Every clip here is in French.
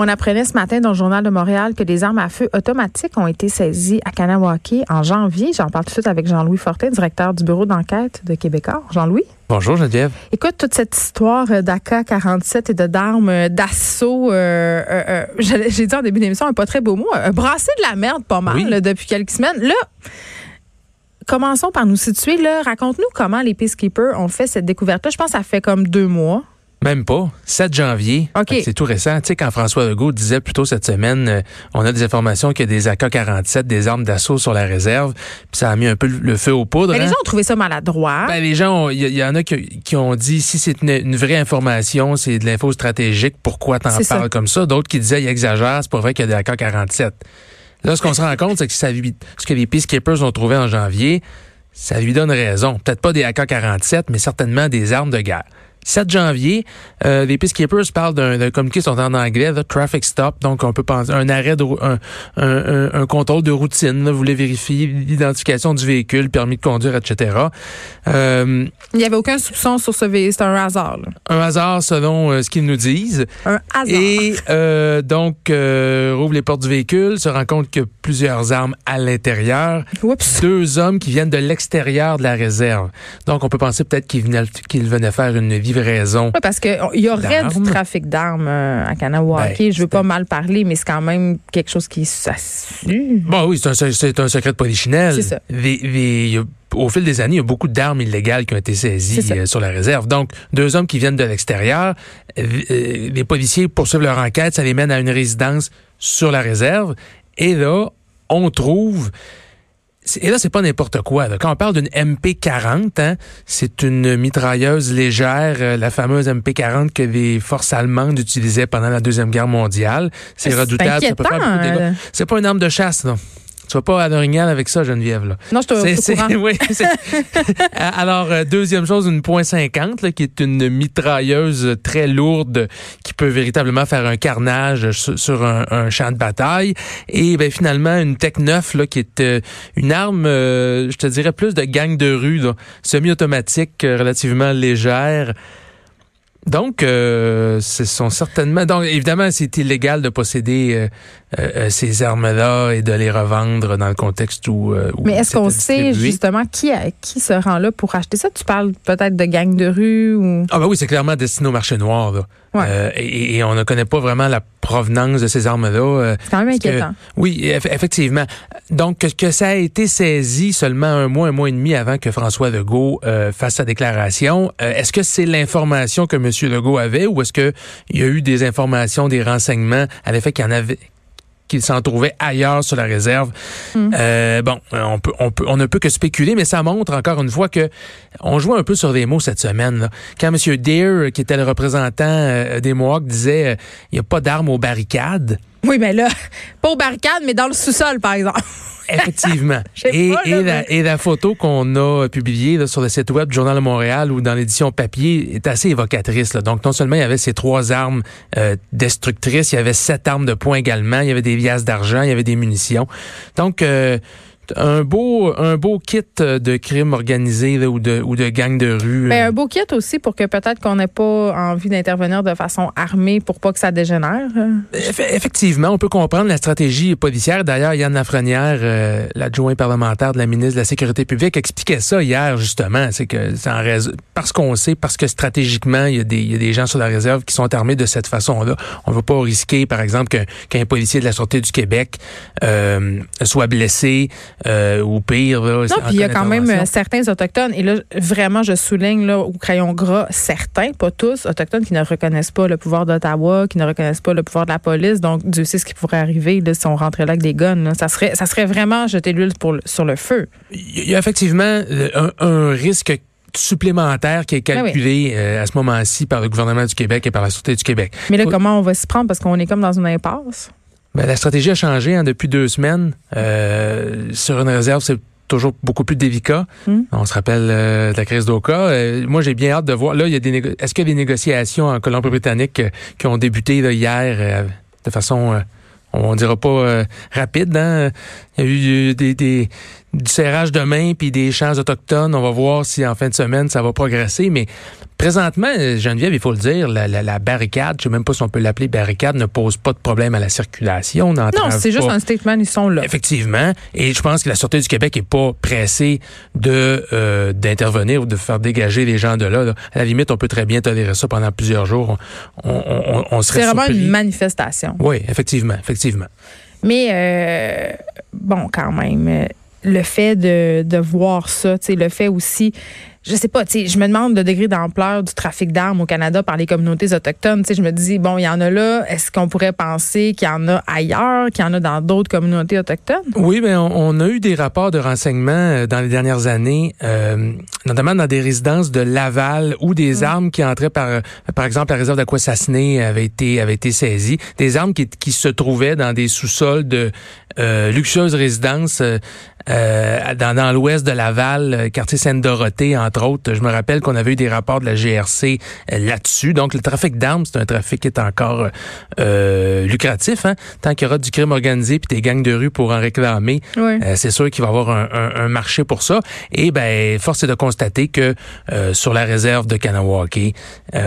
On apprenait ce matin dans le Journal de Montréal que des armes à feu automatiques ont été saisies à Kanawake en janvier. J'en parle tout de suite avec Jean-Louis Fortin, directeur du bureau d'enquête de Québécois. Jean-Louis? Bonjour Geneviève. Écoute, toute cette histoire d'AK-47 et de d'armes d'assaut, euh, euh, euh j'ai dit en début d'émission un pas très beau mot, brasser de la merde pas mal depuis quelques semaines. Là, commençons par nous situer. Raconte-nous comment les Peacekeepers ont fait cette découverte-là. Je pense que ça fait comme deux mois. Même pas. 7 janvier. C'est tout récent. Tu sais, quand François Legault disait plus tôt cette semaine, euh, on a des informations qu'il y a des AK-47, des armes d'assaut sur la réserve, puis ça a mis un peu le feu aux poudres. Mais les hein. gens ont trouvé ça maladroit. Ben, les gens, il y, en a qui, ont dit, si c'est une, vraie information, c'est de l'info stratégique, pourquoi t'en parles comme ça? D'autres qui disaient, il exagère, c'est pas vrai qu'il y a des AK-47. Là, ce qu'on se rend compte, c'est que ça, ce que les Peacekeepers ont trouvé en janvier, ça lui donne raison. Peut-être pas des AK-47, mais certainement des armes de guerre. 7 janvier, euh, les Peacekeepers parlent d'un communiqué sont en anglais, the traffic stop, donc on peut penser un arrêt, de, un, un, un, contrôle de routine. Là, vous voulez vérifier l'identification du véhicule, permis de conduire, etc. Euh, Il n'y avait aucun soupçon sur ce véhicule, c'est un hasard. Un hasard selon euh, ce qu'ils nous disent. Un hasard. Et euh, donc euh, rouvre les portes du véhicule, se rend compte qu'il y a plusieurs armes à l'intérieur. Deux hommes qui viennent de l'extérieur de la réserve. Donc on peut penser peut-être qu'ils venaient, venaient faire une vie raison. Oui, parce qu'il y aurait du trafic d'armes euh, à Kanawake. Ben, je veux pas mal parler, mais c'est quand même quelque chose qui s'assure. Bon, oui, c'est un, un, secret de polichinelle. C'est ça. au fil des années, il y a beaucoup d'armes illégales qui ont été saisies euh, sur la réserve. Donc, deux hommes qui viennent de l'extérieur, euh, les policiers poursuivent leur enquête, ça les mène à une résidence sur la réserve. Et là, on trouve et là, c'est pas n'importe quoi. Quand on parle d'une MP40, hein, c'est une mitrailleuse légère, euh, la fameuse MP40 que les forces allemandes utilisaient pendant la Deuxième Guerre mondiale. C'est redoutable. Euh. C'est pas une arme de chasse, non. Tu vas pas à l'orignal avec ça, Geneviève. Là. Non, je te oui, Alors, euh, deuxième chose, une point .50, qui est une mitrailleuse très lourde qui peut véritablement faire un carnage sur, un, champ de bataille. Et ben, finalement, une Tech 9, là, qui est euh, une arme, euh, je te dirais, plus de gang de rue, semi-automatique, relativement légère. Donc, euh, ce sont certainement. Donc, évidemment, c'est illégal de posséder euh, euh, ces armes-là et de les revendre dans le contexte où. où Mais est-ce qu'on sait justement qui qui se rend là pour acheter ça? Tu parles peut-être de gangs de rue ou Ah ben oui, c'est clairement destiné au marché noir. Là. Euh, et, on ne connaît pas vraiment la provenance de ces armes-là. Euh, c'est quand même inquiétant. oui, effectivement. Donc, que, ça a été saisi seulement un mois, un mois et demi avant que François Legault euh, fasse sa déclaration, est-ce que c'est l'information que M. Legault avait ou est-ce qu'il y a eu des informations, des renseignements? À l'effet qu'il y en avait qu'il s'en trouvait ailleurs sur la réserve. Hmm. Euh, bon, on peut, on peut, on ne peut que spéculer, mais ça montre encore une fois que on joue un peu sur des mots cette semaine. Là. Quand M. Deere, qui était le représentant euh, des Mohawks, disait euh, il n'y a pas d'armes aux barricades. Oui, mais là, pas aux barricades, mais dans le sous-sol, par exemple. Effectivement. et, et, la, photo qu'on a publiée sur le site web du Journal de Montréal ou dans l'édition papier est assez évocatrice. Là. Donc, non seulement il y avait ces trois armes euh, destructrices, il y avait sept armes de poing également, il y avait des vias d'argent, il y avait des munitions. Donc, euh, un beau un beau kit de crime organisé ou de ou de gang de rue. Mais ben, un beau kit aussi pour que peut-être qu'on n'ait pas envie d'intervenir de façon armée pour pas que ça dégénère. Effectivement, on peut comprendre la stratégie policière. D'ailleurs, Yann Lafrenière, euh, l'adjoint parlementaire de la ministre de la Sécurité publique, expliquait ça hier justement. C'est que c'est en raison parce qu'on sait, parce que stratégiquement, il y, a des, il y a des gens sur la réserve qui sont armés de cette façon-là. On ne veut pas risquer, par exemple, qu'un policier de la Sûreté du Québec euh, soit blessé euh, ou pire. non, puis il y a quand même euh, certains autochtones, et là, vraiment, je souligne là, au crayon gras, certains, pas tous, autochtones qui ne reconnaissent pas le pouvoir d'Ottawa, qui ne reconnaissent pas le pouvoir de la police. Donc, Dieu sait ce qui pourrait arriver là, si on rentrait là avec des guns. Ça, serait, ça serait vraiment jeter l'huile sur le feu. Il y a effectivement euh, un, risque supplémentaire qui est ben calculé à ce moment-ci par le gouvernement du Québec et par la Sûreté du Québec. Mais là, comment on va s'y prendre? Parce qu'on est comme dans une impasse. Ben, la stratégie a changé hein, depuis deux semaines. Euh, sur une réserve, c'est toujours beaucoup plus délicat. Hmm. On se rappelle euh, de la crise d'Oka. Euh, moi, j'ai bien hâte de voir. Là, il y a des est-ce qu'il y a des négociations en Colombie-Britannique qui ont débuté hier de façon, on dira pas rapide. Hein? Il y a eu des, des du serrage de main puis des champs autochtones. On va voir si en fin de semaine ça va progresser, mais présentement, Geneviève, il faut le dire, la, barricade, je sais même pas si on peut l'appeler barricade, ne pose pas de problème à la circulation. Non, c'est juste un statement, ils sont là. Effectivement. Et je pense que la Sûreté du Québec est pas pressée de euh, d'intervenir ou de faire dégager les gens de là, À la limite, on peut très bien tolérer ça pendant plusieurs jours. On, on, serait C'est vraiment une manifestation. Oui, effectivement, effectivement. Mais euh, bon, quand même, le fait de, de voir ça, le fait aussi je sais pas, tu sais, je me demande le degré d'ampleur du trafic d'armes au Canada par les communautés autochtones. Tu sais, je me dis, bon, il y en a là. Est-ce qu'on pourrait penser qu'il y en a ailleurs, qu'il y en a dans d'autres communautés autochtones? Oui, mais on, a eu des rapports de renseignement euh, dans les dernières années, euh, notamment dans des résidences de Laval où des mm. armes qui entraient par, par exemple, la réserve d'Aquassassiné avait été, avait été saisies. Des armes qui, qui se trouvaient dans des sous-sols de euh, luxueuses résidences euh, dans, dans l'ouest de Laval, quartier Sainte-Dorothée, entre autres. Je me rappelle qu'on avait eu des rapports de la GRC euh, là-dessus. Donc, le trafic d'armes, c'est un trafic qui est encore euh, lucratif. Hein? Tant qu'il y aura du crime organisé puis des gangs de rue pour en réclamer, euh, c'est sûr qu'il va y avoir un, un, marché pour ça. Et ben, force est de constater que sur la réserve de Kanawake,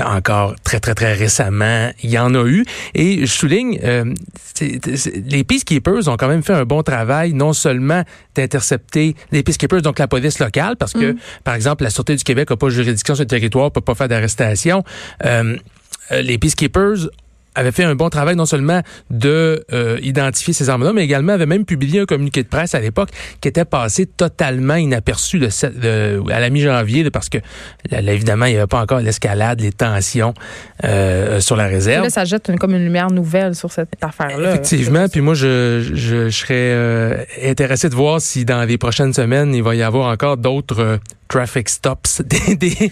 encore très, très, très récemment, il y en a eu. Et je souligne, les Peacekeepers ont quand même fait un bon travail, non seulement d'intercepter les Peacekeepers, donc la police locale, parce que, mm. par exemple, la Sûreté du Québec n'a pas de juridiction sur le territoire, peut pas faire d'arrestation. Euh, euh, les Peacekeepers avait fait un bon travail non seulement de euh, identifier ces armes-là, mais également avait même publié un communiqué de presse à l'époque qui était passé totalement inaperçu de, à la mi-janvier parce que là, évidemment il n'y avait pas encore l'escalade, les tensions euh, sur la réserve. Là, ça jette une, comme une lumière nouvelle sur cette affaire-là. Effectivement, puis moi je, je, je serais euh, intéressé de voir si dans les prochaines semaines il va y avoir encore d'autres traffic stops, des,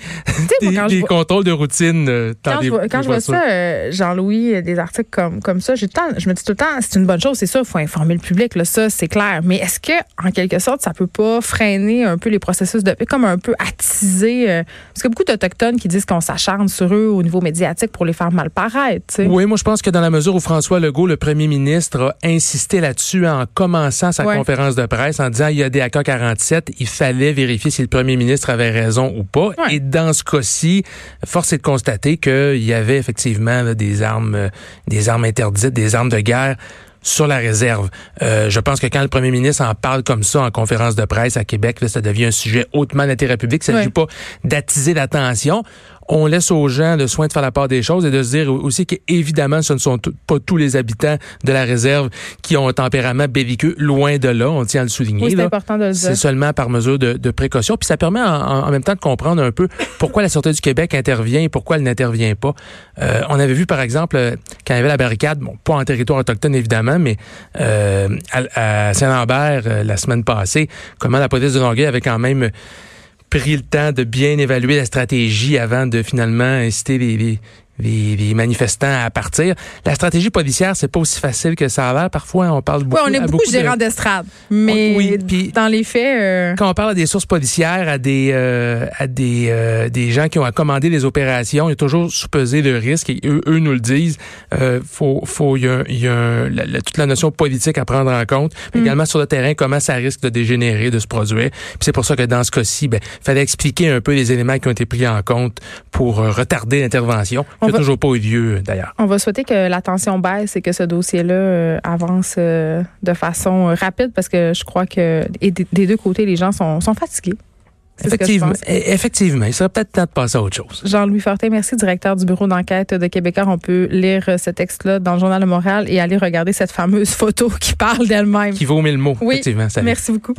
des, contrôles de routine. Euh, quand, je, quand je vois ça, euh, Jean-Louis, euh, des articles comme, comme ça, j'ai je me dis tout le temps, c'est une bonne chose, c'est ça, il faut informer le public, là, ça, c'est clair. Mais est-ce que, en quelque sorte, ça peut pas freiner un peu les processus de comme un peu attiser, parce qu'il y a beaucoup d'Autochtones qui disent qu'on s'acharne sur eux au niveau médiatique pour les faire mal paraître. Oui, moi, je pense que dans la mesure où François Legault, le premier ministre, a insisté là-dessus en commençant sa conférence de presse en disant il y a des AK-47, il fallait vérifier si le premier ministre ministre avait raison ou pas. Et dans ce cas-ci, force est de constater qu'il y avait effectivement des armes, euh, des armes interdites, des armes de guerre sur la réserve. Euh, je pense que quand le premier ministre en parle comme ça en conférence de presse à Québec, là, ça devient un sujet hautement d'intérêt public. Ça ne s'agit pas d'attiser l'attention on laisse aux gens le soin de faire la part des choses et de se dire aussi qu'évidemment, ce ne sont pas tous les habitants de la réserve qui ont un tempérament belliqueux, loin de là, on tient à le souligner. c'est important de le dire. C'est seulement par mesure de, précaution. Puis ça permet en, même temps de comprendre un peu pourquoi la Sûreté du Québec intervient et pourquoi elle n'intervient pas. Euh, on avait vu, par exemple, quand il y avait la barricade, bon, pas en territoire autochtone évidemment, mais euh, à, Saint-Lambert euh, la semaine passée, comment la police de Longueuil avait quand même pris le temps de bien évaluer la stratégie avant de finalement inciter les, les, manifestants à partir. La stratégie policière, c'est pas aussi facile que ça a l'air. Parfois, on parle beaucoup. Oui, on est beaucoup, gérants d'estrade, mais oui, dans les faits, euh, quand on parle à des sources policières, à des euh, à des euh, des gens qui ont commandé les opérations, il y a toujours sous-pesé le risque et eux, eux nous le disent. Euh, faut faut il y a, y a toute la notion politique à prendre en compte, mais mm. également sur le terrain comment ça risque de dégénérer, de se produire. Puis c'est pour ça que dans ce cas-ci, ben fallait expliquer un peu les éléments qui ont été pris en compte pour retarder l'intervention toujours pas eu lieu, d'ailleurs. On va souhaiter que la tension baisse et que ce dossier-là euh, avance euh, de façon rapide parce que je crois que des deux côtés, les gens sont, sont fatigués. Effectivement, effectivement, il serait peut-être temps de passer à autre chose. Jean-Louis Fortin, merci, directeur du bureau d'enquête de Québécois. On peut lire ce texte-là dans le Journal de Montréal et aller regarder cette fameuse photo qui parle d'elle-même. Qui vaut mille mots, oui. effectivement. Merci beaucoup.